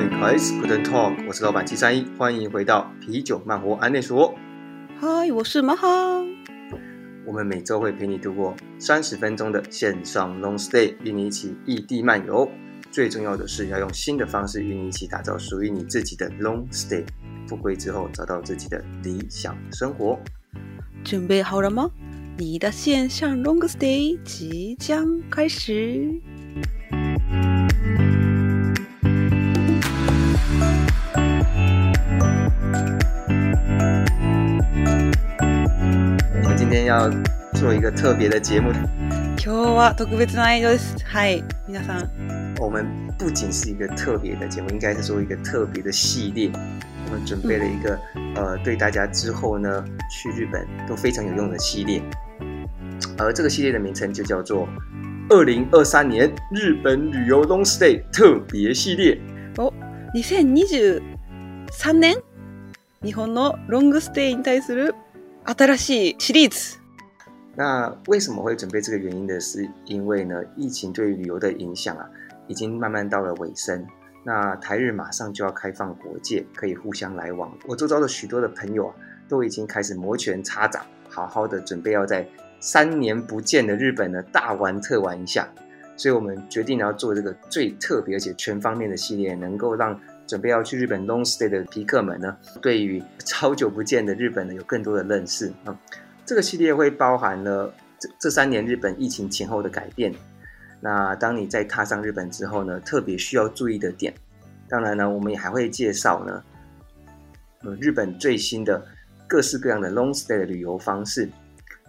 Hi guys, good and talk. 我是老板七三一，欢迎回到啤酒慢活安内所。Hi，我是马哈。我们每周会陪你度过三十分钟的线上 long stay，与你一起异地漫游。最重要的是要用新的方式与你一起打造属于你自己的 long stay，富贵之后找到自己的理想生活。准备好了吗？你的线上 long stay 即将开始。要做一个特别的节目，今日は特別な映像です。はい、皆さん。我们不仅是一个特别的节目，应该是做一个特别的系列。我们准备了一个呃，对大家之后呢去日本都非常有用的系列。而这个系列的名称就叫做“二零二三年日本旅游 Long Stay 特别系列”。哦，二千二十三年，日本の Long Stay に対する新しいシリーズ。那为什么会准备这个原因呢？是因为呢，疫情对旅游的影响啊，已经慢慢到了尾声。那台日马上就要开放国界，可以互相来往。我周遭的许多的朋友啊，都已经开始摩拳擦掌，好好的准备要在三年不见的日本呢大玩特玩一下。所以我们决定要做这个最特别且全方面的系列，能够让准备要去日本 long stay 的皮客们呢，对于 超久不见的日本呢有更多的认识啊。这个系列会包含了这这三年日本疫情前后的改变。那当你在踏上日本之后呢，特别需要注意的点，当然呢，我们也还会介绍呢，呃，日本最新的各式各样的 long stay 的旅游方式，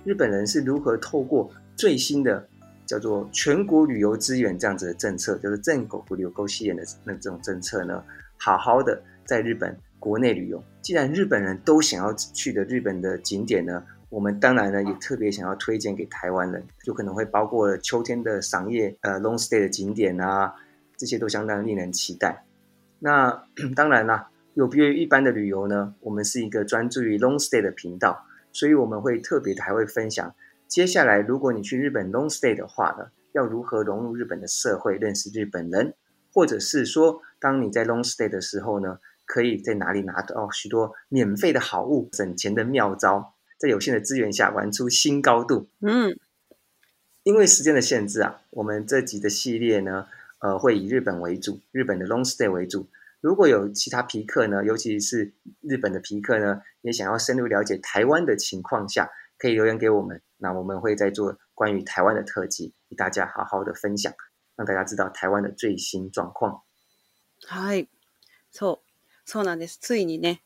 日本人是如何透过最新的叫做全国旅游资源这样子的政策，就是正狗不留沟吸引的那这种政策呢，好好的在日本国内旅游。既然日本人都想要去的日本的景点呢。我们当然呢，也特别想要推荐给台湾人，就可能会包括秋天的赏叶、呃，long stay 的景点啊，这些都相当令人期待。那 当然啦，有别于一般的旅游呢，我们是一个专注于 long stay 的频道，所以我们会特别的还会分享，接下来如果你去日本 long stay 的话呢，要如何融入日本的社会，认识日本人，或者是说，当你在 long stay 的时候呢，可以在哪里拿到许多免费的好物、省钱的妙招。在有限的资源下玩出新高度。嗯，因为时间的限制啊，我们这集的系列呢，呃，会以日本为主，日本的 long stay 为主。如果有其他皮客呢，尤其是日本的皮客呢，也想要深入了解台湾的情况下，可以留言给我们。那我们会再做关于台湾的特辑，与大家好好的分享，让大家知道台湾的最新状况。はい、そう、そうなんです。ついにね。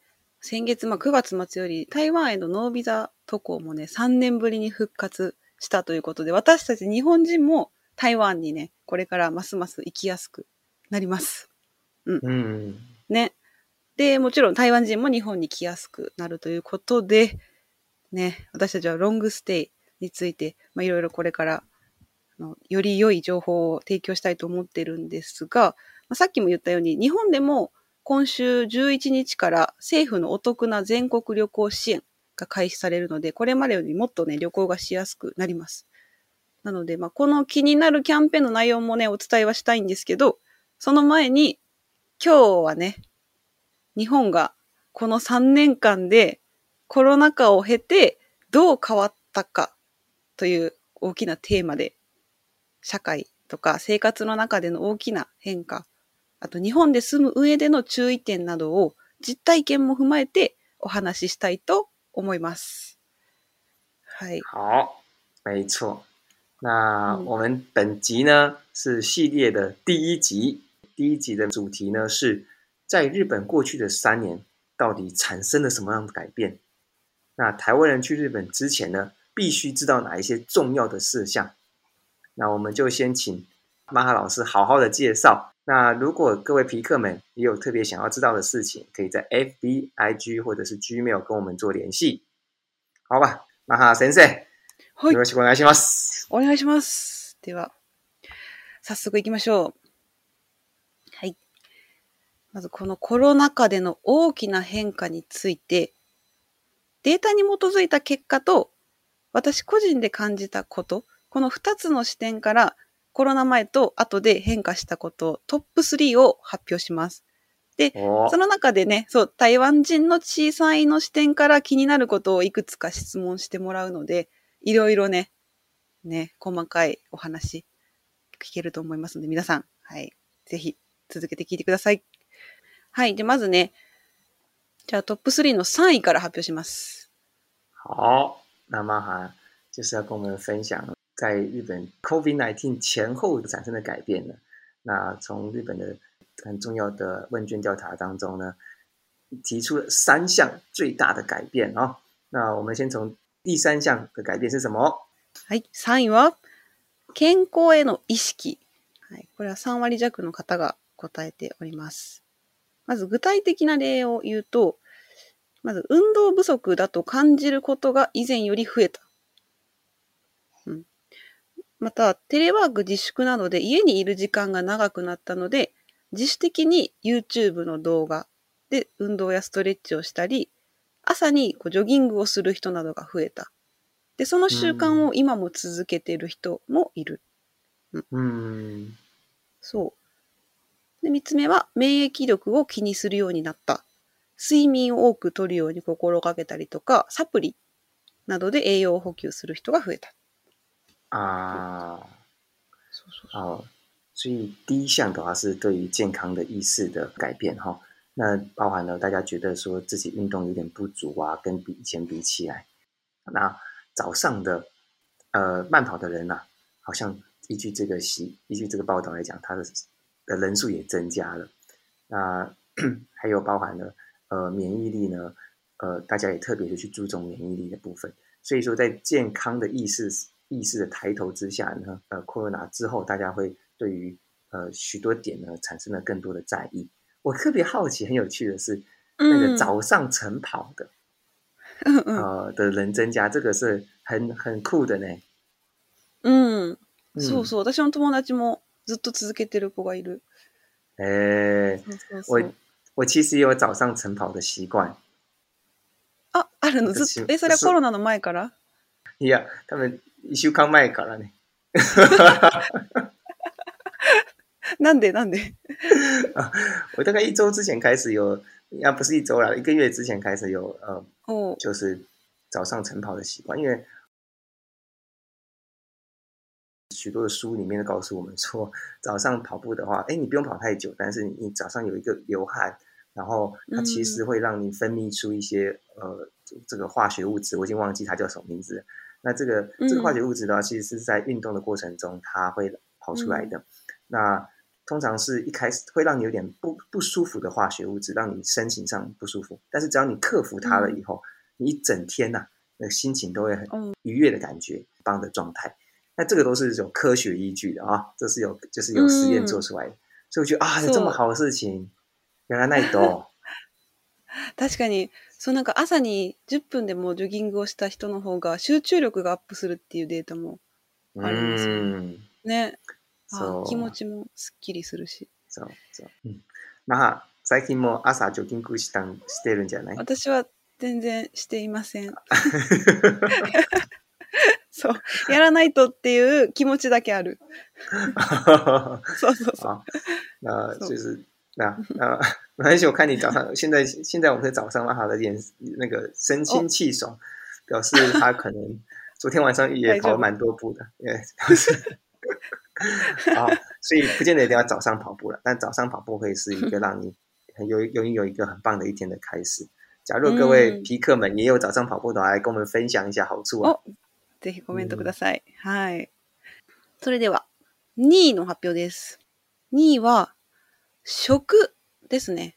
先月、まあ、9月末より台湾へのノービザ渡航もね、3年ぶりに復活したということで、私たち日本人も台湾にね、これからますます行きやすくなります。うん。うん、ね。で、もちろん台湾人も日本に来やすくなるということで、ね、私たちはロングステイについて、まあ、いろいろこれからあの、より良い情報を提供したいと思ってるんですが、まあ、さっきも言ったように、日本でも今週11日から政府のお得な全国旅行支援が開始されるので、これまでよりもっとね、旅行がしやすくなります。なので、まあ、この気になるキャンペーンの内容もね、お伝えはしたいんですけど、その前に、今日はね、日本がこの3年間でコロナ禍を経てどう変わったかという大きなテーマで、社会とか生活の中での大きな変化あと日本で住む上での注意点などを実体験も踏まえてお話ししたいと思います。好，没错。那我们本集呢是系列的第一集，第一集的主题呢是，在日本过去的三年到底产生了什么样的改变？那台湾人去日本之前呢，必须知道哪一些重要的事项。那我们就先请马哈老师好好的介绍。那如果各位皮克们也有特别想要知道的事情，可以在 FB、IG 或者是 Gmail 跟我们做联系。好吧，那哈先生、よろしくお願いします。お願いします。では、早速行きましょう。はい。まずこのコロナ禍での大きな変化について、データに基づいた結果と、私個人で感じたこと、この2つの視点からコロナ前と後で変化したことトップ3を発表します。で、その中でね、そう、台湾人の小さいの視点から気になることをいくつか質問してもらうので、いろいろね、ね、細かいお話聞けると思いますので、皆さん、はい、ぜひ続けて聞いてください。はい、じゃまずね、じゃあトップ3の3位から発表します。好，那么哈，就是要跟我们分享在日本 COVID-19 前后产生的改变呢？那从日本的很重要的问卷调查当中呢，提出了三项最大的改变啊、哦。那我们先从第三项的改变是什么？はい、3位は健康への意識。はい、これは3割弱の方が答えております。まず具体的な例を言うと、まず運動不足だと感じることが以前より増えた。また、テレワーク自粛などで家にいる時間が長くなったので、自主的に YouTube の動画で運動やストレッチをしたり、朝にこうジョギングをする人などが増えた。で、その習慣を今も続けている人もいる。うん。そう。で、三つ目は、免疫力を気にするようになった。睡眠を多くとるように心がけたりとか、サプリなどで栄養を補給する人が増えた。啊，好，所以第一项的话是对于健康的意识的改变哈，那包含了大家觉得说自己运动有点不足啊，跟比以前比起来，那早上的呃慢跑的人啊，好像依据这个习依据这个报道来讲，他的的人数也增加了，那 还有包含了呃免疫力呢，呃大家也特别的去注重免疫力的部分，所以说在健康的意识。意识的抬头之下呢，呃，库状纳之后，大家会对于呃许多点呢产生了更多的在意。我特别好奇，很有趣的是，那个早上晨跑的呃的人增加，这个是很很酷的呢。嗯，そうそう。私の友達もずっと続けてる子がいる。诶，我我其实有早上晨跑的习惯。あ、あるの？ずっと？え、それはコロナの前から？いや，多分、一週間前からね。なんでなんで？我大概一周之前开始有，那不是一周了，一个月之前开始有呃，就是早上晨跑的习惯。因为许多的书里面都告诉我们说，早上跑步的话，哎，你不用跑太久，但是你早上有一个流汗，然后它其实会让你分泌出一些呃这个化学物质，我已经忘记它叫什么名字。那这个这个化学物质的话，其实是在运动的过程中，它会跑出来的。那通常是一开始会让你有点不不舒服的化学物质，让你心情上不舒服。但是只要你克服它了以后，你一整天呐，那个心情都会很愉悦的感觉，棒的状态。那这个都是有科学依据的啊，这是有就是有实验做出来的。所以我觉得啊，有这么好的事情，原来那一种。確かに。そうなんか朝に10分でもジョギングをした人の方が集中力がアップするっていうデータもあるんですよね。ねあ気持ちもすっきりするし。そうそう、まあ最近も朝ジョギングしたんしてるんじゃない私は全然していません。そう。やらないとっていう気持ちだけある。そうそうそう。那那 没关系，我看你早上，现在现在我们是早上，他的眼那个神清气爽，表示他可能 昨天晚上也跑了蛮多步的，因为表示。啊，所以不见得一定要早上跑步了，但早上跑步会是一个让你拥拥有一个很棒的一天的开始。假如各位皮客们也有早上跑步的，来跟我们分享一下好处啊。ぜひコメントください。はい、それでは2位の発表です。2位は。食ですね。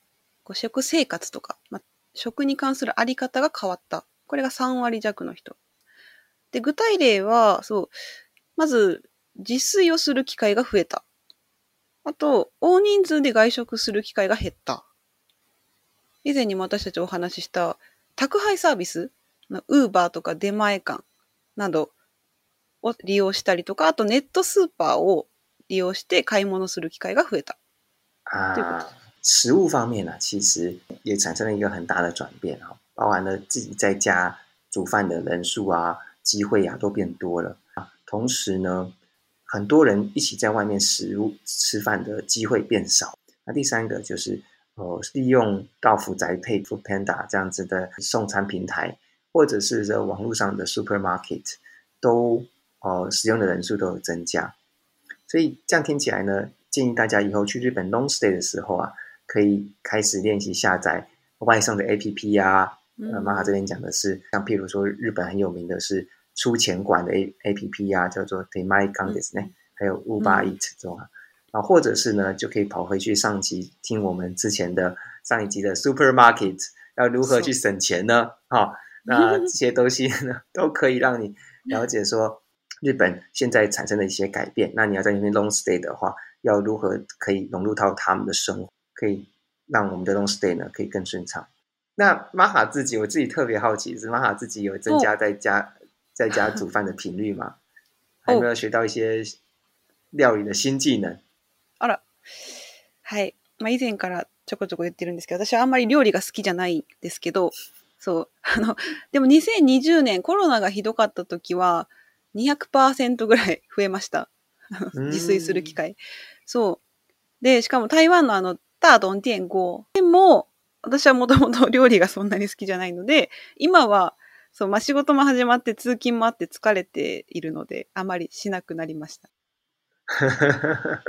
食生活とか、まあ、食に関するあり方が変わった。これが3割弱の人。で、具体例は、そう、まず、自炊をする機会が増えた。あと、大人数で外食する機会が減った。以前にも私たちお話しした、宅配サービス、ウーバーとか出前館などを利用したりとか、あとネットスーパーを利用して買い物する機会が増えた。啊，食物方面呢，其实也产生了一个很大的转变啊，包含了自己在家煮饭的人数啊，机会呀都变多了啊。同时呢，很多人一起在外面食物吃饭的机会变少。那第三个就是，呃，利用到福宅配、Food Panda 这样子的送餐平台，或者是网络上的 Supermarket，都哦使用的人数都有增加。所以这样听起来呢。建议大家以后去日本 long stay 的时候啊，可以开始练习下载外送的 A P P 呀。呃，玛卡这边讲的是，像譬如说日本很有名的是出钱管的 A A P P 呀，叫做 t e m a i Condesne，还有 u b r Eat 这种啊，啊，或者是呢，就可以跑回去上集听我们之前的上一集的 Supermarket 要如何去省钱呢？哈，那这些东西呢，都可以让你了解说日本现在产生的一些改变。那你要在那面 long stay 的话。要如何可以融入到他们的生活，可以让我们的 long stay 呢可以更顺畅。那玛哈自己，我自己特别好奇是玛哈自己有增加在家、哦、在家煮饭的频率吗？还有没有学到一些料理的新技能？あら、はい。まあ以前からちょこちょこ言ってるんですけど、私はあんまり料理が好きじゃないの、ですけど、そう。あの、でも2020年コロナがひどかった時は200%ぐらい増えました。自炊する機会。そう。で、しかも台湾のあの、タードンティエンゴでも、私はもともと料理がそんなに好きじゃないので、今は、そう、まあ、仕事も始まって通勤もあって疲れているので、あまりしなくなりました。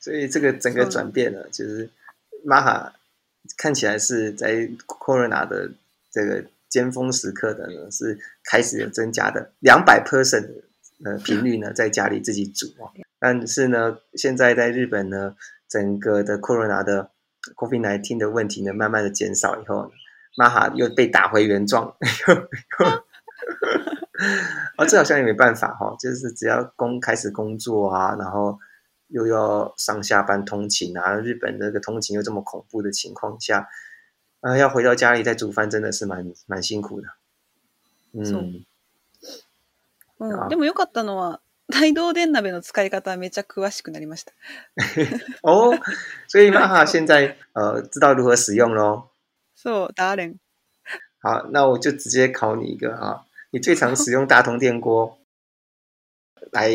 所以这个整个转变呢，就是玛哈看起来是在 Corona 的这个尖峰时刻的呢，是开始有增加的两百 percent 的呃频率呢，在家里自己煮哦。但是呢，现在在日本呢，整个的 corona 的 COVID-19 的问题呢，慢慢的减少以后 m 哈又被打回原状，啊，这好像也没办法哈，就是只要工开始工作啊，然后又要上下班通勤啊，日本这个通勤又这么恐怖的情况下，啊，要回到家里再煮饭，真的是蛮蛮辛苦的。嗯，嗯，でも良かったのは。大道電鍋の使い方めちゃ詳しくなりました。お、所以玛哈现在呃知道如何使用喽。そう、ダーレン。好，那我就直接考你一个啊，你最常使用大通电锅来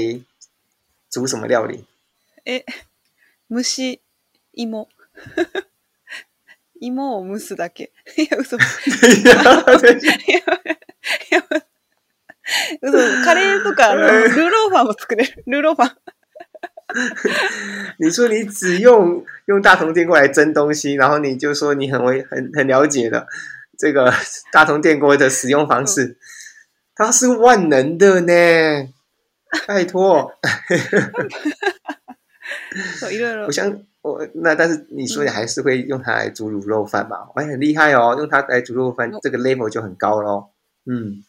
煮什么料理？え、蒸し芋。芋を蒸すだけ。いや、嘘。いや、いや。那种咖喱とかね。卤肉饭も作れる。卤肉饭。你说你只用用大铜电锅来蒸东西，然后你就说你很会很很了解的这个 大铜电锅的使用方式，它是万能的呢。拜托。我想我那，但是你说你还是会用它来煮卤肉饭嘛？哎，很厉害哦，用它来煮肉饭，这个 level 就很高喽。嗯。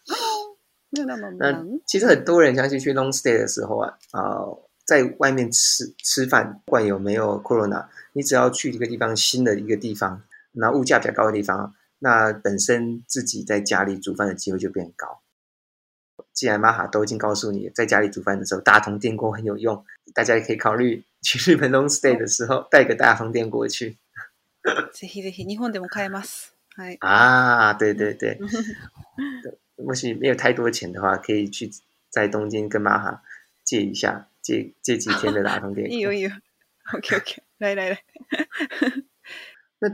那其实很多人，相信去 long stay 的时候啊，啊，在外面吃吃饭，不管有没有 corona，你只要去一个地方，新的一个地方，那物价比较高的地方，那本身自己在家里煮饭的机会就变高。既然玛哈都已经告诉你，在家里煮饭的时候，大桶电锅很有用，大家也可以考虑去日本 long stay 的时候带个大桶电锅去。ぜひぜひ日本でも買えます。啊，对对对。或许没有太多钱的话，可以去在东京跟妈哈借一下，借借几天的打通电。有有，OK OK，来来来。那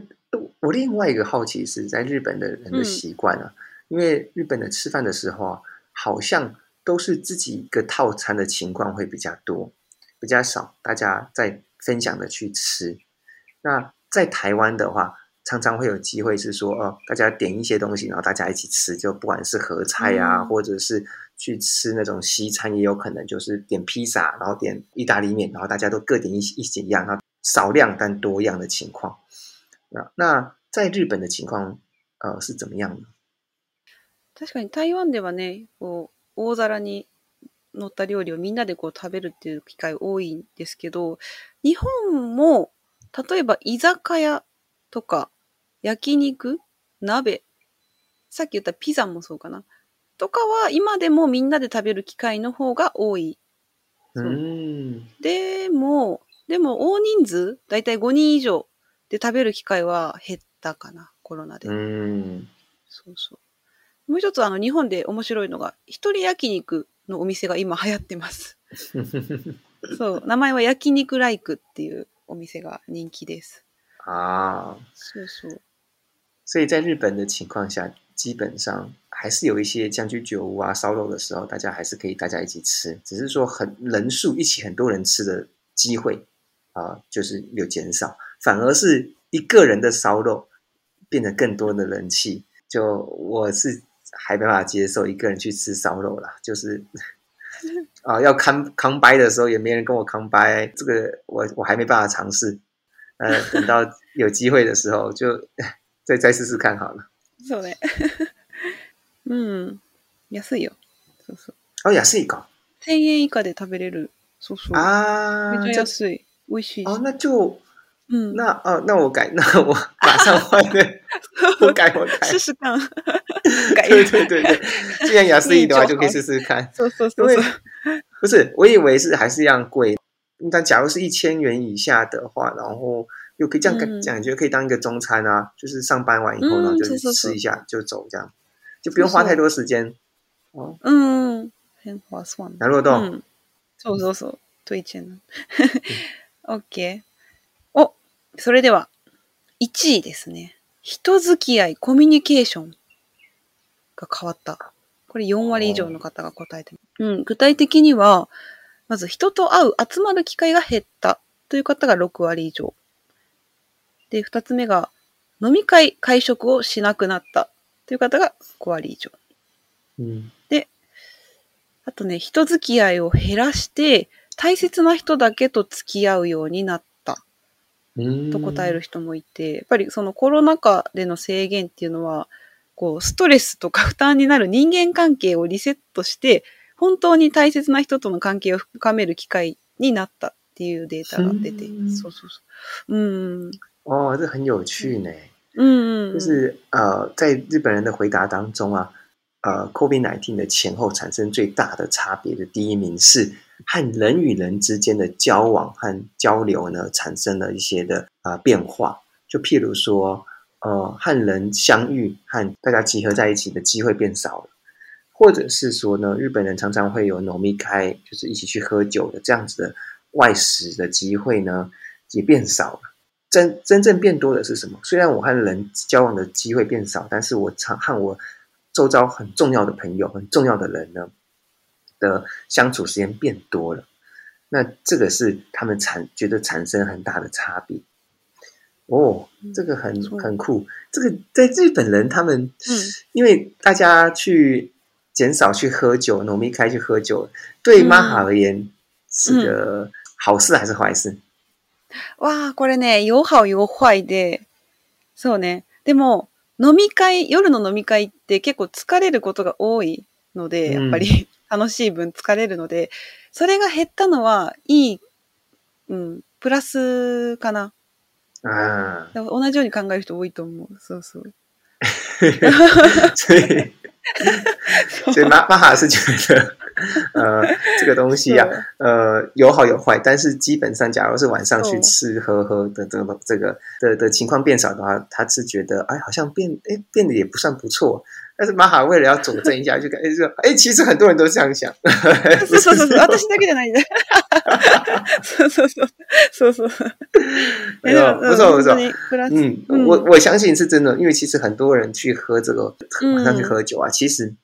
我另外一个好奇是在日本的人的习惯啊，因为日本的吃饭的时候啊，好像都是自己一个套餐的情况会比较多，比较少大家在分享的去吃。那在台湾的话。常常会有机会是说，哦，大家点一些东西，然后大家一起吃，就不管是合菜啊，或者是去吃那种西餐，也有可能就是点披萨，然后点意大利面，然后大家都各点一一些一样，然后少量但多样的情况。啊，那在日本的情况，呃，是怎么样呢？確かに台湾ではね、こう大皿に載った料理をみんなでこう食べるっていう機会多いんですけど、日本も例えば居酒屋とか焼肉鍋さっき言ったピザもそうかな。とかは今でもみんなで食べる機会の方が多い。うんでも、でも大人数、だいたい5人以上で食べる機会は減ったかな、コロナで。うんそうそう。もう一つあの日本で面白いのが、一人焼肉のお店が今流行ってます。そう、名前は焼肉ライクっていうお店が人気です。ああ。そうそう。所以在日本的情况下，基本上还是有一些将户酒屋啊，烧肉的时候，大家还是可以大家一起吃，只是说很人数一起很多人吃的机会啊，就是有减少，反而是一个人的烧肉，变得更多的人气。就我是还没办法接受一个人去吃烧肉了，就是啊，要扛扛掰的时候也没人跟我扛掰，这个我我还没办法尝试。呃，等到有机会的时候就。再再试试看好了。嗯。哦，嗯，安いよ。哦，安いか。千円以下で食べれる。啊，安い。哦，那就，嗯，那哦，那我改，那我马上换的。我改，我改。试试看。对对对对，既然思一的话，就可以试试看。是 是不是，我以为是还是一样贵。但假如是一千元以下的话，然后。又可以这样讲，感觉可以当一个中餐啊，就是上班完以后呢，就吃一下就走，这样就不用花太多时间。哦，嗯，很划算。なるほど。そうそうそう、推薦。OK。お、それでは一位ですね。人付き合い、コミュニケーションが変わった。これ4割以上の方が答えてます。うん、具体的には、まず人と会う、集まる機会が減ったという方が6割以上。で、二つ目が、飲み会、会食をしなくなったという方が5割以上。うん、で、あとね、人付き合いを減らして、大切な人だけと付き合うようになったと答える人もいて、やっぱりそのコロナ禍での制限っていうのは、こう、ストレスとか負担になる人間関係をリセットして、本当に大切な人との関係を深める機会になったっていうデータが出ています。そうそうそう。うん。哦，这很有趣呢。嗯，就是呃，在日本人的回答当中啊，呃 c o n e e n 的前后产生最大的差别的第一名是和人与人之间的交往和交流呢，产生了一些的啊变化。就譬如说，呃，和人相遇和大家集合在一起的机会变少了，或者是说呢，日本人常常会有浓密开，就是一起去喝酒的这样子的外食的机会呢，也变少了。真真正变多的是什么？虽然我和人交往的机会变少，但是我常和我周遭很重要的朋友、很重要的人呢的相处时间变多了。那这个是他们产觉得产生很大的差别哦。这个很很酷。这个在日本人他们因为大家去减少去喝酒，我们一开去喝酒，对玛妈而言是个好事还是坏事？わあ、これね、有好有イで、そうね。でも、飲み会、夜の飲み会って結構疲れることが多いので、やっぱり、楽しい分疲れるので、それが減ったのは、いい、うん、プラスかな。あ同じように考える人多いと思う。そうそう。所 以，所以玛玛哈是觉得呃，这个东西呀，呃，有好有坏，但是基本上，假如是晚上去吃喝喝的这个这个的的情况变少的话，他是觉得哎，好像变哎变得也不算不错。但是马哈为了要佐证一下，就感觉说哎，其实很多人都这样想。不是不是，我的是真的。哈哈哈哈哈，所以，哈哈哈哈哈，错没错，嗯，我我相信是真的，因为其实很多人去喝这个晚上去喝酒啊，其实。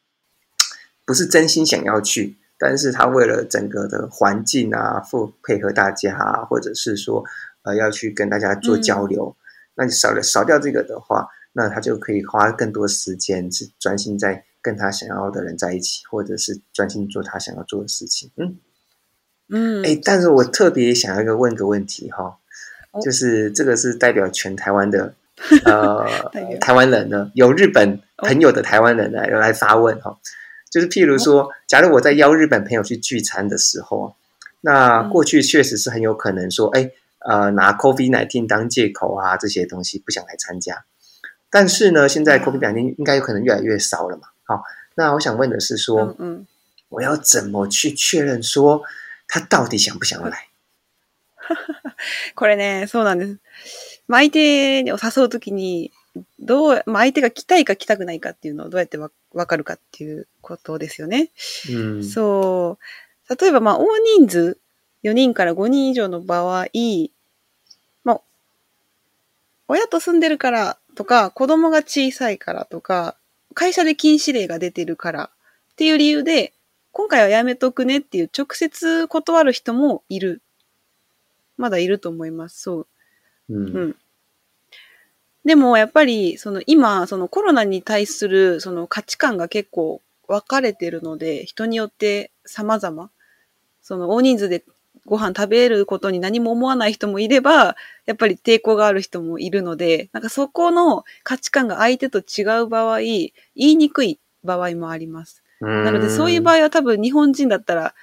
不是真心想要去，但是他为了整个的环境啊，或配合大家，啊，或者是说，呃，要去跟大家做交流，那你少了少掉这个的话，那他就可以花更多时间是专心在跟他想要的人在一起，或者是专心做他想要做的事情。嗯嗯，哎，但是我特别想要一个问个问题哈，就是这个是代表全台湾的 呃台湾人呢，有日本朋友的台湾人呢，要来发问哈。就是譬如说，假如我在邀日本朋友去聚餐的时候啊，那过去确实是很有可能说，哎，呃，拿 COVID 咖 e 奶厅当借口啊，这些东西不想来参加。但是呢，现在 COVID 咖 e 奶厅应该有可能越来越少了嘛。好，那我想问的是说，嗯，我要怎么去确认说他到底想不想来？これね、そうなんです。毎度にお誘うときに。どう、まあ、相手が来たいか来たくないかっていうのをどうやってわかるかっていうことですよね。うん、そう。例えば、まあ、大人数、4人から5人以上の場合、まあ、親と住んでるからとか、子供が小さいからとか、会社で禁止令が出てるからっていう理由で、今回はやめとくねっていう直接断る人もいる。まだいると思います。そう。うん、うんでもやっぱりその今そのコロナに対するその価値観が結構分かれてるので人によって様々その大人数でご飯食べることに何も思わない人もいればやっぱり抵抗がある人もいるのでなんかそこの価値観が相手と違う場合言いにくい場合もあります。なのでそういう場合は多分日本人だったら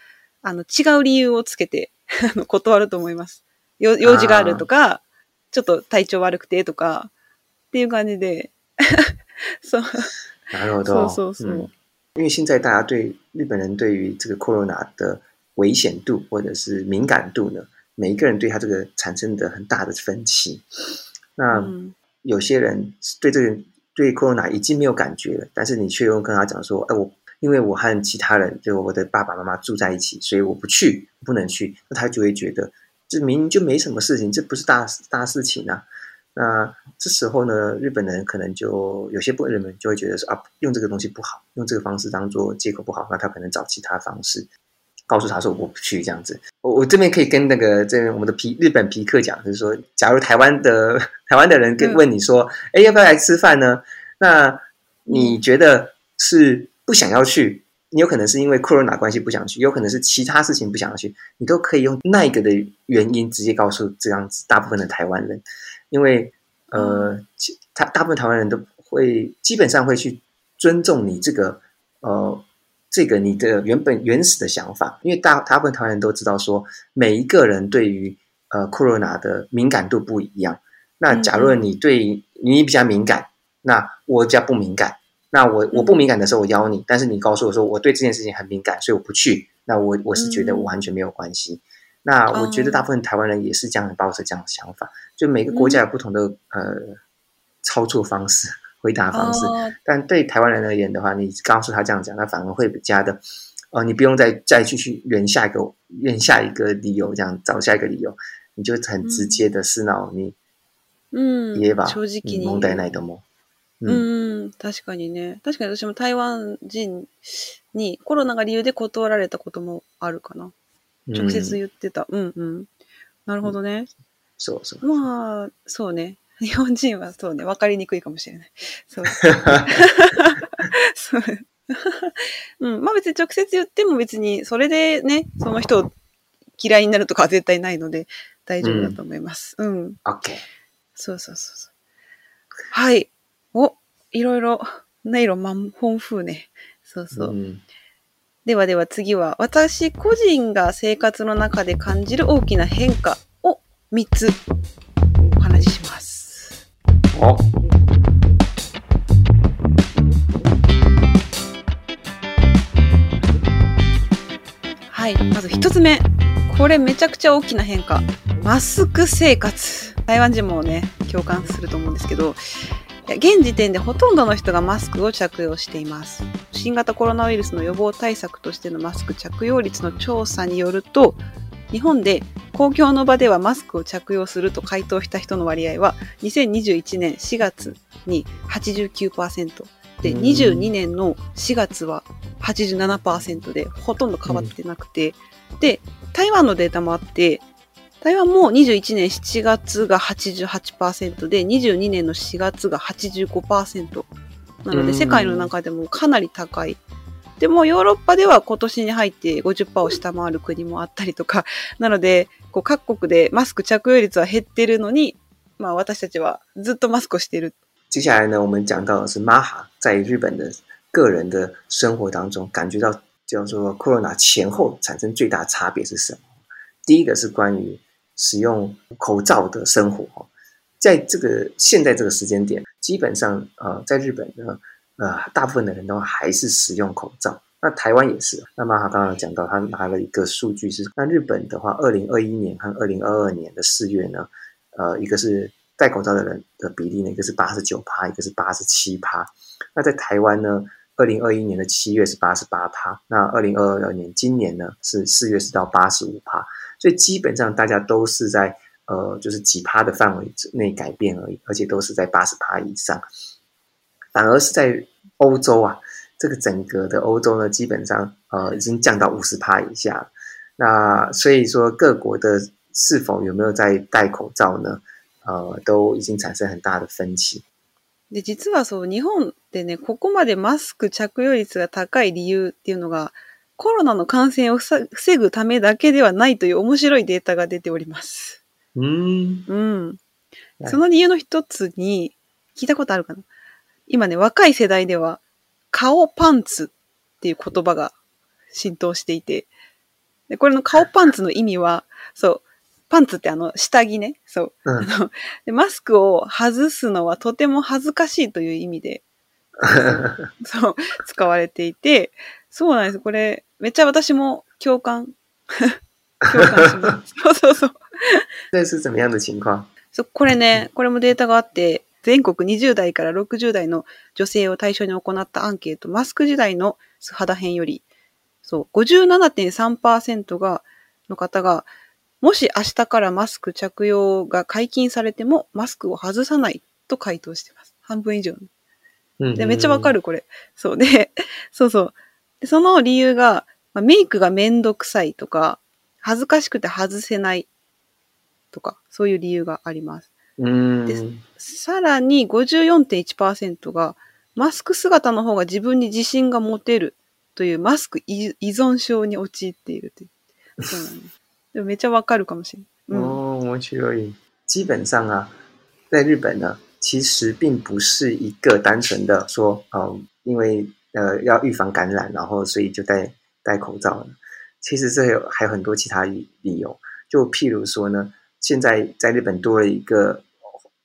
あの違う理由をつけて 断ると思います。用事があるとかちょっと体調悪くてとかっていう感じで、そう、なるほど。そうそうそう。因为现在大家对日本人对于这个コロナ的危险度或者是敏感度呢，每一个人对他这个产生的很大的分歧。那有些人对这个对コロナ已经没有感觉了，但是你却又跟他讲说：“哎，我因为我和其他人就我的爸爸妈妈住在一起，所以我不去，不能去。”那他就会觉得这明明就没什么事情，这不是大大事情啊。那这时候呢，日本人可能就有些不，日本就会觉得说啊，用这个东西不好，用这个方式当做借口不好，那他可能找其他方式告诉他说我不去这样子。我我这边可以跟那个这我们的皮日本皮客讲，就是说，假如台湾的台湾的人跟问你说，哎要不要来吃饭呢？那你觉得是不想要去？你有可能是因为库尔纳关系不想去，有可能是其他事情不想要去，你都可以用那个的原因直接告诉这样子大部分的台湾人。因为，呃，他大部分台湾人都会基本上会去尊重你这个，呃，这个你的原本原始的想法。因为大大部分台湾人都知道说，每一个人对于呃，库洛 a 的敏感度不一样。那假如你对你比较敏感，那我比较不敏感。那我我不敏感的时候，我邀你。但是你告诉我说我对这件事情很敏感，所以我不去。那我我是觉得完全没有关系。那我觉得大部分台湾人也是这样抱着这样的想法，就每个国家有不同的呃操作方式、回答方式。但对台湾人而言的话，你告诉他这样讲，他反而会比较的，哦，你不用再再继续圆下一个、圆下一个理由，这样找下一个理由，你就很直接的撕脑你。嗯，也吧，嗯確かにね、確かに私も台湾人にコロナが理由で断られたこともあるかな。直接言ってた。うん、うん、うん。なるほどね。そうそう。まあ、そうね。日本人はそうね、わかりにくいかもしれない。そう。そう うん。まあ別に直接言っても別に、それでね、その人を嫌いになるとかは絶対ないので、大丈夫だと思います。うん。うん、OK。そうそうそうそう。はい。お、いろいろ、ろ、ま満本風ね。そうそう。うんではでは次は私個人が生活の中で感じる大きな変化を3つお話しします。はい、まず1つ目。これめちゃくちゃ大きな変化。マスク生活。台湾人もね、共感すると思うんですけど、現時点でほとんどの人がマスクを着用しています。新型コロナウイルスの予防対策としてのマスク着用率の調査によると日本で公共の場ではマスクを着用すると回答した人の割合は2021年4月に89%で22年の4月は87%でほとんど変わってなくて、うん、で台湾のデータもあって台湾も21年7月が88%で22年の4月が85%。なので世界の中でもかなり高い。でもヨーロッパでは今年に入って50%を下回る国もあったりとか、なので、こう各国でマスク着用率は減ってるのに、まあ私たちはずっとマスクをしてる。接下来呢，我们讲到的是 m a 在日本的个人的生活当中，感觉到叫做 c o r 前后产生最大差别是什么？第一个是关于使用口罩的生活，在这个现在这个时间点，基本上，呃，在日本呢，呃，大部分的人都还是使用口罩。那台湾也是。那么他刚刚讲到，他拿了一个数据是：，那日本的话，二零二一年和二零二二年的四月呢，呃，一个是戴口罩的人的比例呢，一个是八十九帕，一个是八十七帕。那在台湾呢，二零二一年的七月是八十八帕，那二零二二年今年呢是四月是到八十五帕。所以基本上大家都是在。呃，就是几趴的范围内改变而已，而且都是在八十趴以上。反而是在欧洲啊，这个整个的欧洲呢，基本上呃已经降到五十趴以下。那所以说，各国的是否有没有在戴口罩呢？呃，都已经产生很大的分歧。で実は、そう、日本でね、ここまでマスク着用率が高い理由っていうのが、コロナの感染を防ぐためだけではないという面白いデータが出ております。うん。うん。その理由の一つに、聞いたことあるかな今ね、若い世代では、顔パンツっていう言葉が浸透していて、でこれの顔パンツの意味は、そう、パンツってあの、下着ね。そう、うん、あので。マスクを外すのはとても恥ずかしいという意味で、そう使われていて、そうなんです。これ、めっちゃ私も共感共感します。そうそうそう。情况そうこれね、これもデータがあって、全国20代から60代の女性を対象に行ったアンケート、マスク時代の素肌編より、そう、57.3%が、の方が、もし明日からマスク着用が解禁されても、マスクを外さないと回答してます。半分以上。で、めっちゃわかる、これ。そうで、そうそう。で、その理由が、まあ、メイクがめんどくさいとか、恥ずかしくて外せないとか、そういう理由があります。でさらに54.1%がマスク姿の方が自分に自信が持てるというマスク依存症に陥っているそうなんです。でもめっちゃわかるかもしれない。うん、面白い。基本上啊，在日本呢，其实并不是一个单纯的说，嗯、呃，因为呃要预防感染，然后所以就戴戴口罩。其实这还有很多其他理理由，就譬如说呢，现在在日本多了一个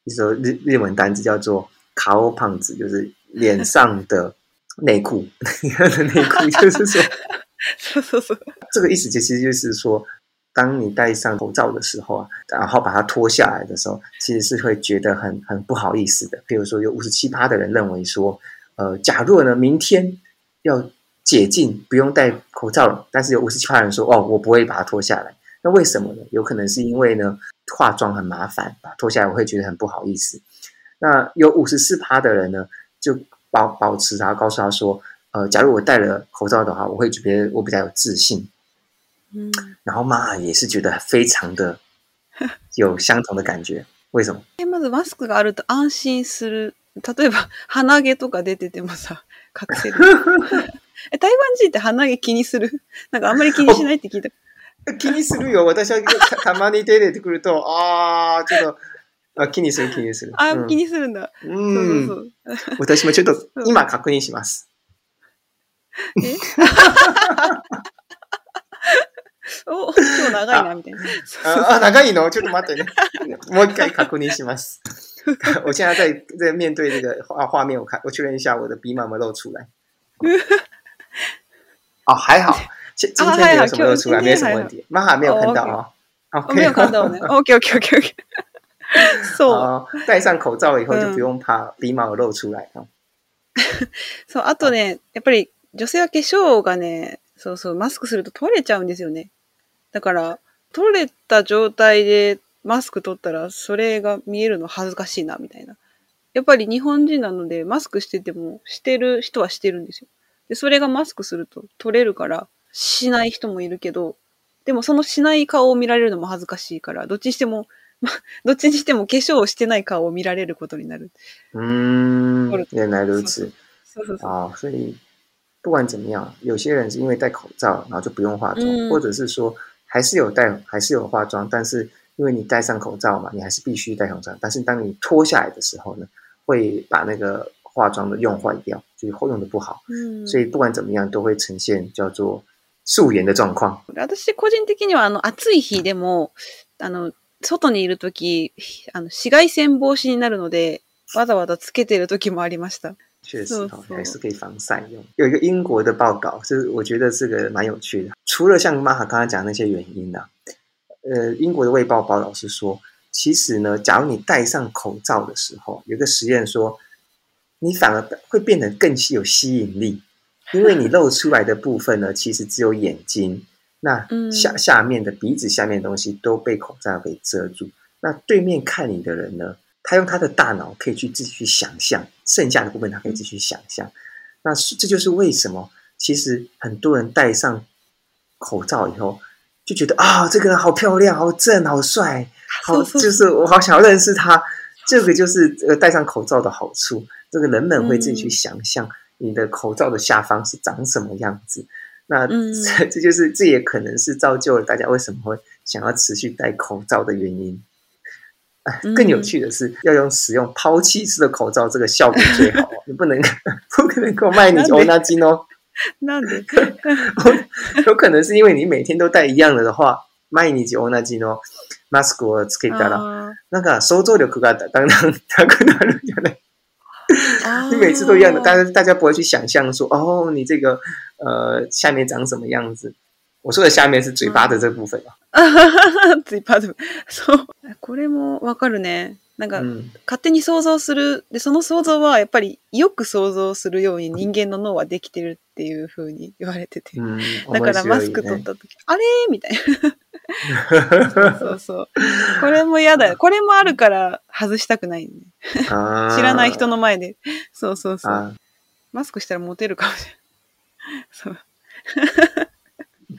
你说日日文单字叫做“卡欧胖子”，就是脸上的内裤，内裤就是说，这个意思就其实就是说，当你戴上口罩的时候啊，然后把它脱下来的时候，其实是会觉得很很不好意思的。譬如说，有五十七趴的人认为说，呃，假若呢，明天要。解禁不用戴口罩了，但是有五十七趴人说：“哦，我不会把它脱下来。”那为什么呢？有可能是因为呢，化妆很麻烦，把脱下来我会觉得很不好意思。那有五十四趴的人呢，就保保持他，告诉他说：“呃，假如我戴了口罩的话，我会觉得我比较有自信。”嗯，然后妈妈也是觉得非常的 有相同的感觉。为什么？え、台湾人って鼻毛気にする なんかあんまり気にしないって聞いた。気にするよ。私はたまに手入れてくると、ああ、ちょっと、あ気にする、気にする。あ、うん、気にするんだ。うん。そうそうそう私もちょっと、今確認します。えお、今日長いな、みたいな。あ長いのちょっと待ってね。もう一回確認します。我现在在在面对这个画画面，我看我确认一下我的鼻毛有没露出来。哦，还好，今今天有什么出来没什么问题，妈妈没有看到哦，没有看到呢。OK，OK，OK，OK。そう。戴上口罩以后就不用怕鼻毛露出来了。そう、あとね、やっぱり女性は化粧がね、そうそう、マスクすると取れちゃうんですよね。だから、取れた状態でマスク取ったら、それが見えるの恥ずかしいな、みたいな。やっぱり日本人なので、マスクしてても、してる人はしてるんですよ。で、それがマスクすると取れるから、しない人もいるけど、でもそのしない顔を見られるのも恥ずかしいから、どっちにしても、ま、どっちにしても化粧をしてない顔を見られることになる。うーん，原来如此。そうそうそう。啊，所以不管怎么样，有些人是因为戴口罩，然后就不用化妆，或者是说还是有戴，还是有化妆，但是因为你戴上口罩嘛，你还是必须戴口罩。但是当你脱下来的时候呢，会把那个化妆的用坏掉，就是用的不好，所以不管怎么样都会呈现叫做素颜的状况。我私個人的にはあの暑い日でもあの外にいるとあの紫外線防止になるのでわざわざつけてる時もありました。是的，还是可以防晒用。有一个英国的报告是，我觉得是个蛮有趣的。除了像玛哈刚才讲那些原因呢，呃，英国的卫报报道是说，其实呢，假如你戴上口罩的时候，有个实验说。你反而会变得更有吸引力，因为你露出来的部分呢，其实只有眼睛。那下下面的鼻子下面的东西都被口罩给遮住。那对面看你的人呢，他用他的大脑可以去自己去想象剩下的部分，他可以自己去想象。那这就是为什么，其实很多人戴上口罩以后就觉得啊，这个人好漂亮、好正、好帅，好就是我好想要认识他。这个就是戴上口罩的好处。这个人们会自己去想象你的口罩的下方是长什么样子，那这 这就是这也可能是造就了大家为什么会想要持续戴口罩的原因。更有趣的是，要用使用抛弃式的口罩，这个效果最好。你不能不可能够卖你欧纳金哦。那可，有可能是因为你每天都戴一样了的话，卖你几欧纳金哦。マスクをつけてたら、なんか想像力がだんだんなくなるよね。你 每次都一样的，但是大家不会去想象说，哦，你这个，呃，下面长什么样子？我说的下面是嘴巴的这部分啊。嘴巴的。说，o 这么，分かるね。なんか、勝手に想像する。で、その想像はやっぱりよく想像するように人間の脳はできてるっていうふうに言われてて。うん、だからマスク取った時、あれみたいな。そうそうこれも嫌だよ。これもあるから外したくないね。知らない人の前で。そうそうそう。マスクしたらモテるかもしれない。そう。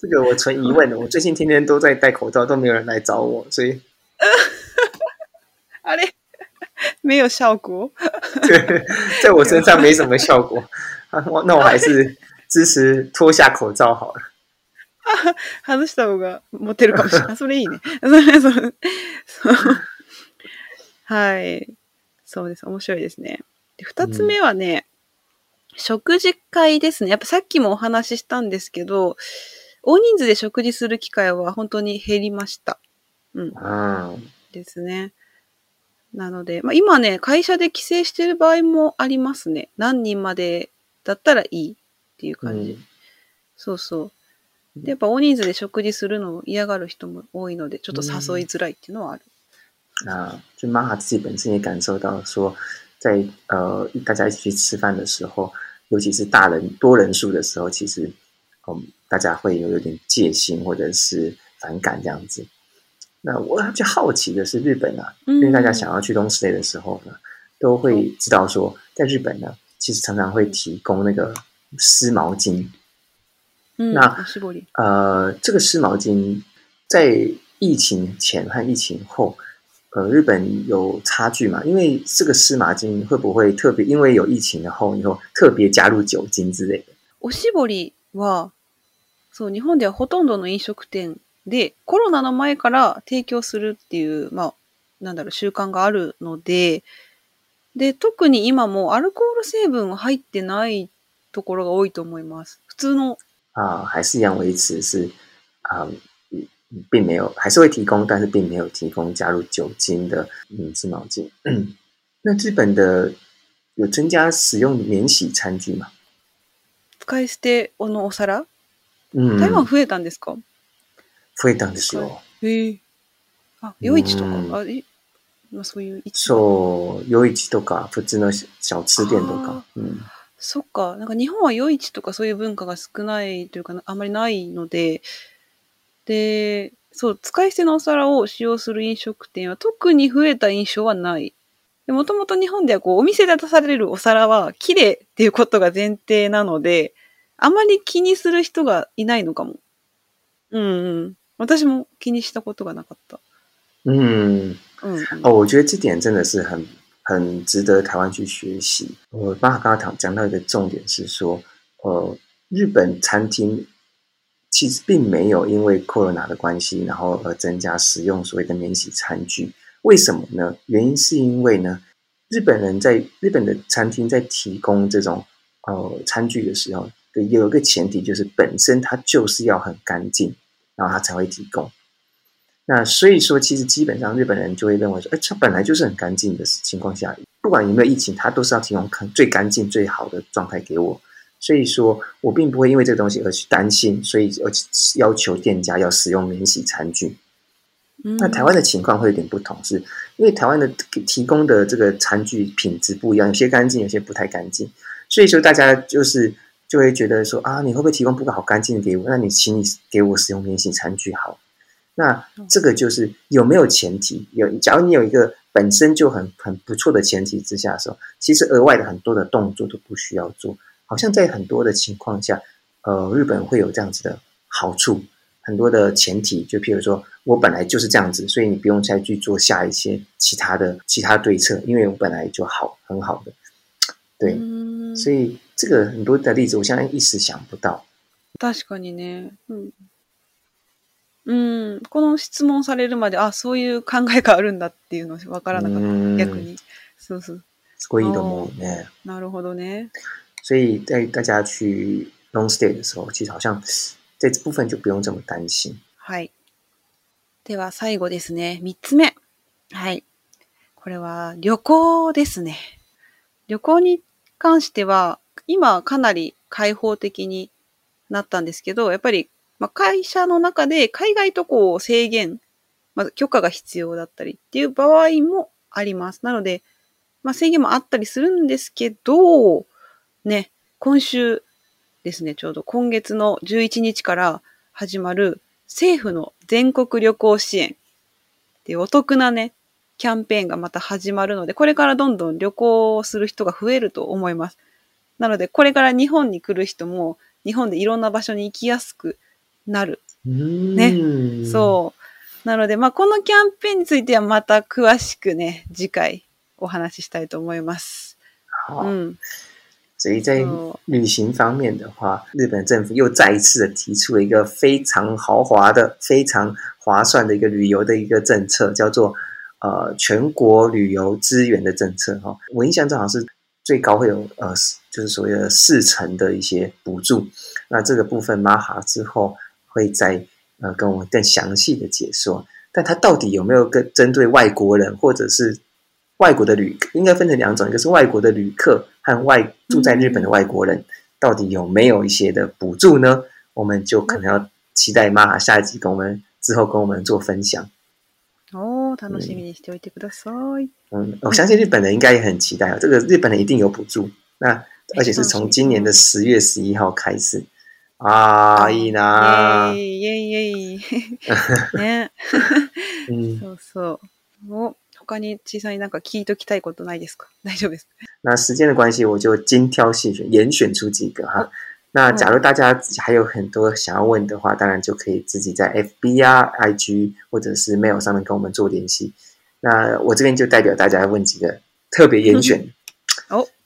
这个我存疑问的，我最近天天都在戴口罩，都没有人来找我，所以 啊嘞，没有效果。在我身上没什么效果，那我还是支持脱下口罩好了。外した方がモテるかもしれない。それいいね。それそれはい。そうです。面白いですね。で、二つ目はね、うん、食事会ですね。やっぱさっきもお話ししたんですけど、大人数で食事する機会は本当に減りました。うん。ですね。なので、まあ、今ね、会社で帰省してる場合もありますね。何人までだったらいいっていう感じ。うん、そうそう。で、やっぱ大人数で食事するのを嫌がる人も多いので、ちょっと誘いづらいっていうのはある。嗯、那就玛哈自己本身也感受到说，在呃大家一起去吃饭的时候，尤其是大人多人数的时候，其实大家会有点戒心或者是反感这样子。那我就好奇的是日本啊，因为大家想要去东食类的时候呢，都会知道说，在日本呢，其实常常会提供那个湿毛巾。嗯，那湿布里。呃，这个湿毛巾在疫情前和疫情后，呃，日本有差距嘛？因为这个湿毛巾会不会特别？因为有疫情的后，以后特别加入酒精之类的？おしぼりは、そう、日本ではほとんどの飲食店。で、コロナの前から提供するっていう、まあ、なんだろう、習慣があるので、で、特に今もアルコール成分が入ってないところが多いと思います。普通の。あ、还是一样维持是、あ、并没有，还是会提供，但是并没有提供加入酒精的毛巾 那日本的有增加使用免洗餐具吗？使い捨てのお皿。うん、台湾増えたんですか？増えたんですよ。へえ。あ、夜市とか、うん、あまあ、そういう市そう、夜市とか、普通の小通店とか。うん、そっか。なんか日本は夜市とかそういう文化が少ないというか、あまりないので、で、そう、使い捨てのお皿を使用する飲食店は特に増えた印象はない。もともと日本ではこうお店で出されるお皿は綺麗っていうことが前提なので、あまり気にする人がいないのかも。うんうん。我も気にしたことがなかった。嗯，哦，我觉得这点真的是很很值得台湾去学习。我刚刚讲讲到一个重点是说，呃，日本餐厅其实并没有因为 Corona 的关系，然后而增加使用所谓的免洗餐具。为什么呢？原因是因为呢，日本人在日本的餐厅在提供这种呃餐具的时候，有一个前提就是本身它就是要很干净。然后他才会提供。那所以说，其实基本上日本人就会认为说，哎，这本来就是很干净的情况下，不管有没有疫情，他都是要提供最干净、最好的状态给我。所以说我并不会因为这个东西而去担心，所以而要求店家要使用免洗餐具。那台湾的情况会有点不同，是因为台湾的提供的这个餐具品质不一样，有些干净，有些不太干净。所以说大家就是。就会觉得说啊，你会不会提供一好干净的给我？那你请你给我使用免洗餐具好。那这个就是有没有前提？有，假如你有一个本身就很很不错的前提之下的时候，其实额外的很多的动作都不需要做。好像在很多的情况下，呃，日本会有这样子的好处。很多的前提，就譬如说我本来就是这样子，所以你不用再去做下一些其他的其他对策，因为我本来就好很好的。对，所以。这个很多的例子，我现在一时想不到。確かにね。うん。うん、この質問されるまで、あ、そういう考えがあるんだっていうのわからなかった。逆に。そうそう。すごいいいと思うね。なるほどね。所以在大家去 long stay 的时候，其实好像这部分就不用这么担心。はい。では最後ですね。三つ目。はい。これは旅行ですね。旅行に関しては、今かなり開放的になったんですけど、やっぱり、まあ、会社の中で海外渡航を制限、まあ、許可が必要だったりっていう場合もあります。なので、まあ、制限もあったりするんですけど、ね、今週ですね、ちょうど今月の11日から始まる政府の全国旅行支援っていうお得なね、キャンペーンがまた始まるので、これからどんどん旅行する人が増えると思います。なので、これから日本に来る人も、日本でいろんな場所に行きやすくなる。ね。そう。なので、まあ、このキャンペーンについてはまた詳しくね、次回お話ししたいと思います。嗯。所以在旅行方面的话，日本政府又再一次的提出了一个非常豪华的、非常划算的一个旅游的一个政策，叫做呃全国旅游资源的政策哈、哦。我印象中好像是最高会有呃就是所谓的四成的一些补助，那这个部分马哈之后会再呃跟我们更详细的解说。但它到底有没有跟针对外国人或者是外国的旅，应该分成两种，一个是外国的旅客和外住在日本的外国人，到底有没有一些的补助呢？我们就可能要期待马哈下一集跟我们之后跟我们做分享。哦，楽しみにしておいてください。嗯，我相信日本人应该也很期待啊，这个日本人一定有补助。那。而且是从今年的十月十一号开始啊！一耶耶耶！嗯，所以，嗯，其他你小さいなんか聞いておきたいことないですか？大丈夫です。那时间的关系，我就精挑细选，严选出几个哈。那假如大家还有很多想要问的话，当然就可以自己在 F B R I G 或者是 mail 上面跟我们做联系。那我这边就代表大家问几个特别严选哦。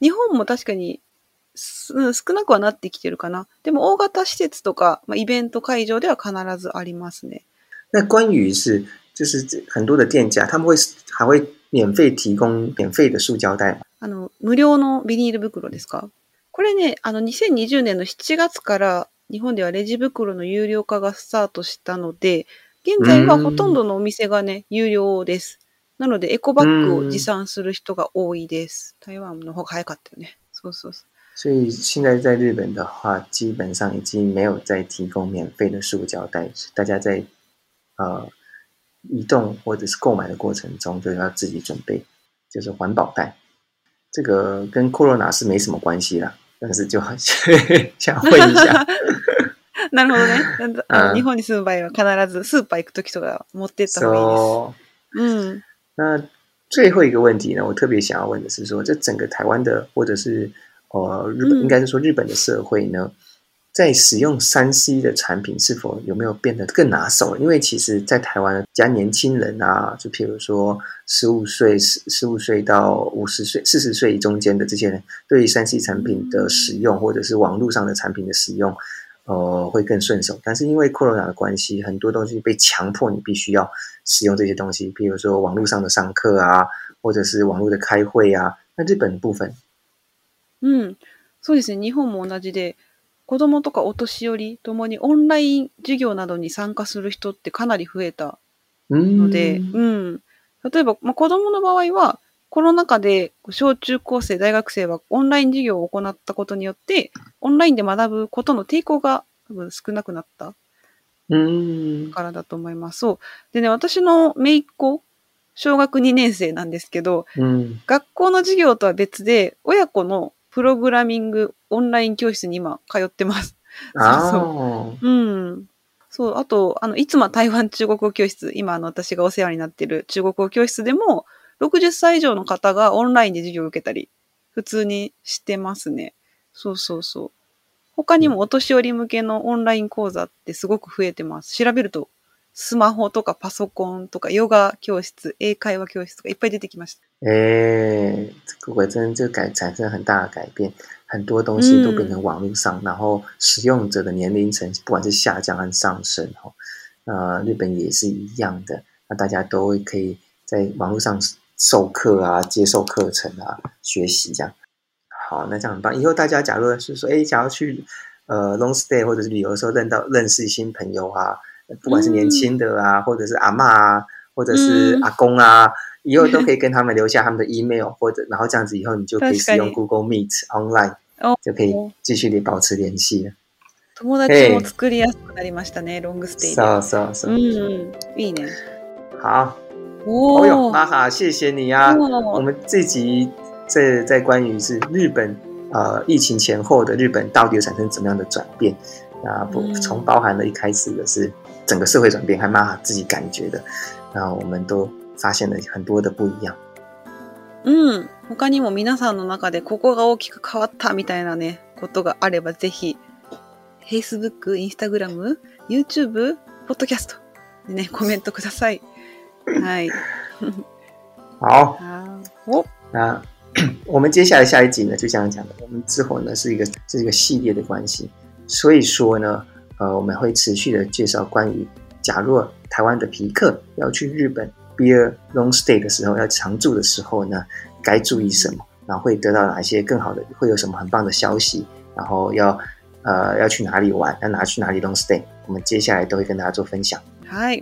日本も確かに、うん、少なくはなってきてるかな。でも大型施設とか、まあ、イベント会場では必ずありますね。那关于是就是很多的店家，他们会还会免费提供免费的塑胶袋。あの無料のビニール袋ですか？これね、あの2020年の7月から日本ではレジ袋の有料化がスタートしたので、現在はほとんどのお店がね、有料です。なのでエコバッグを持参する人が多いです。台湾の方が早かったよね。そうそうそう。所以现在在日本的话，基本上已经没有再提供免费的塑胶袋，大家在呃移动或者是购买的过程中就要自己准备，就是环保袋。这个跟 corona 是没什么关系啦，但是就 想问一下。なるほどね。日本に住む場合は必ずスーパー行くときとか持ってった方がいいです。So, う那最后一个问题呢？我特别想要问的是说，这整个台湾的，或者是呃日本，应该是说日本的社会呢，在使用三 C 的产品是否有没有变得更拿手？因为其实，在台湾，加年轻人啊，就譬如说十五岁十十五岁到五十岁四十岁中间的这些人，对于三 C 产品的使用，或者是网络上的产品的使用。呃，会更顺手，但是因为 Corona 的关系，很多东西被强迫你必须要使用这些东西，譬如说网络上的上课啊，或者是网络的开会啊。那日本部分？嗯，そうですね。日本も同じで、子供とかお年寄りともにオンライン授業などに参加する人ってかなり増えたので、うん。例えば、ま子供の場合は。コロナ禍で小中高生、大学生はオンライン授業を行ったことによって、オンラインで学ぶことの抵抗が多分少なくなったからだと思います。そう。でね、私の姪っ子、小学2年生なんですけど、うん、学校の授業とは別で、親子のプログラミングオンライン教室に今通ってます。そうそう。うん。そう、あと、あの、いつも台湾中国語教室、今、あの、私がお世話になっている中国語教室でも、60歳以上の方がオンラインで授業を受けたり、普通にしてますね。そうそうそう。他にもお年寄り向けのオンライン講座ってすごく増えてます。調べると、スマホとかパソコンとかヨガ教室、英会話教室とかいっぱい出てきました。え如こ真这改产生很大的改变，很多东西都变成网络上，嗯、然后使用者的年龄层不管是下降和上升呃，日本也是一样的，那大家都可以在网络上授课啊，接受课程啊，学习这样。好，那这样很棒。以后大家假如是说，哎，假如去呃 long stay 或者是旅游的时候，认到认识新朋友啊，不管是年轻的啊，或者是阿妈啊，或者是阿公啊，以后都可以跟他们留下他们的 email，或者然后这样子以后你就可以使用 Google Meet online，就可以继续的保持联系了。朋友也作りやすくなりましたね。そうそうそう。嗯，いいね。好。哦哟，哈哈，谢谢你啊！我们这集在在关于是日本，呃，疫情前后的日本到底产生怎么样的转变？啊，不，从包含了一开始的是整个社会转变，还蛮妈自己感觉的，那我们都发现了很多的不一样。嗯，他にも皆さんの中でここが大きく変わったみたいなねことがあればぜひ Facebook、Instagram、YouTube、ポッドキャストにねコメントください。嗨，好，好哦。那我们接下来下一集呢，就这样讲的。我们之后呢是一个是一个系列的关系，所以说呢，呃，我们会持续的介绍关于假若台湾的皮克要去日本，be a long stay 的时候要常住的时候呢，该注意什么，然后会得到哪些更好的，会有什么很棒的消息，然后要呃要去哪里玩，要拿去哪里 long stay，我们接下来都会跟大家做分享。嗨。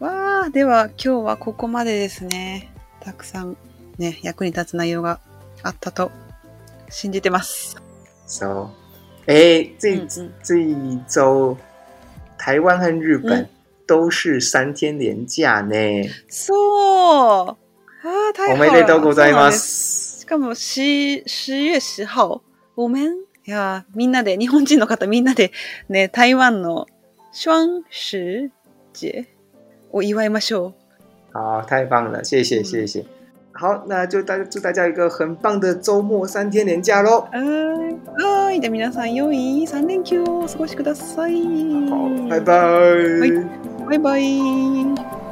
わあ、では今日はここまでですね。たくさんね、役に立つ内容があったと信じてます。そう。え、这、嗯、这一周、台湾和日本都是三天連假ね。そう。ああ、台湾。おめでとうございます。しかも、し、1月10号、ごめん。いや、みんなで、日本人の方みんなで、ね、台湾の、双十节。を祝いましょう。好，太棒了，谢谢谢谢。好，那就大祝大家一个很棒的周末三天假喽。はい、ゃ皆さん良い三連休をお過ごしください。好，拜拜。はい、バイバイ。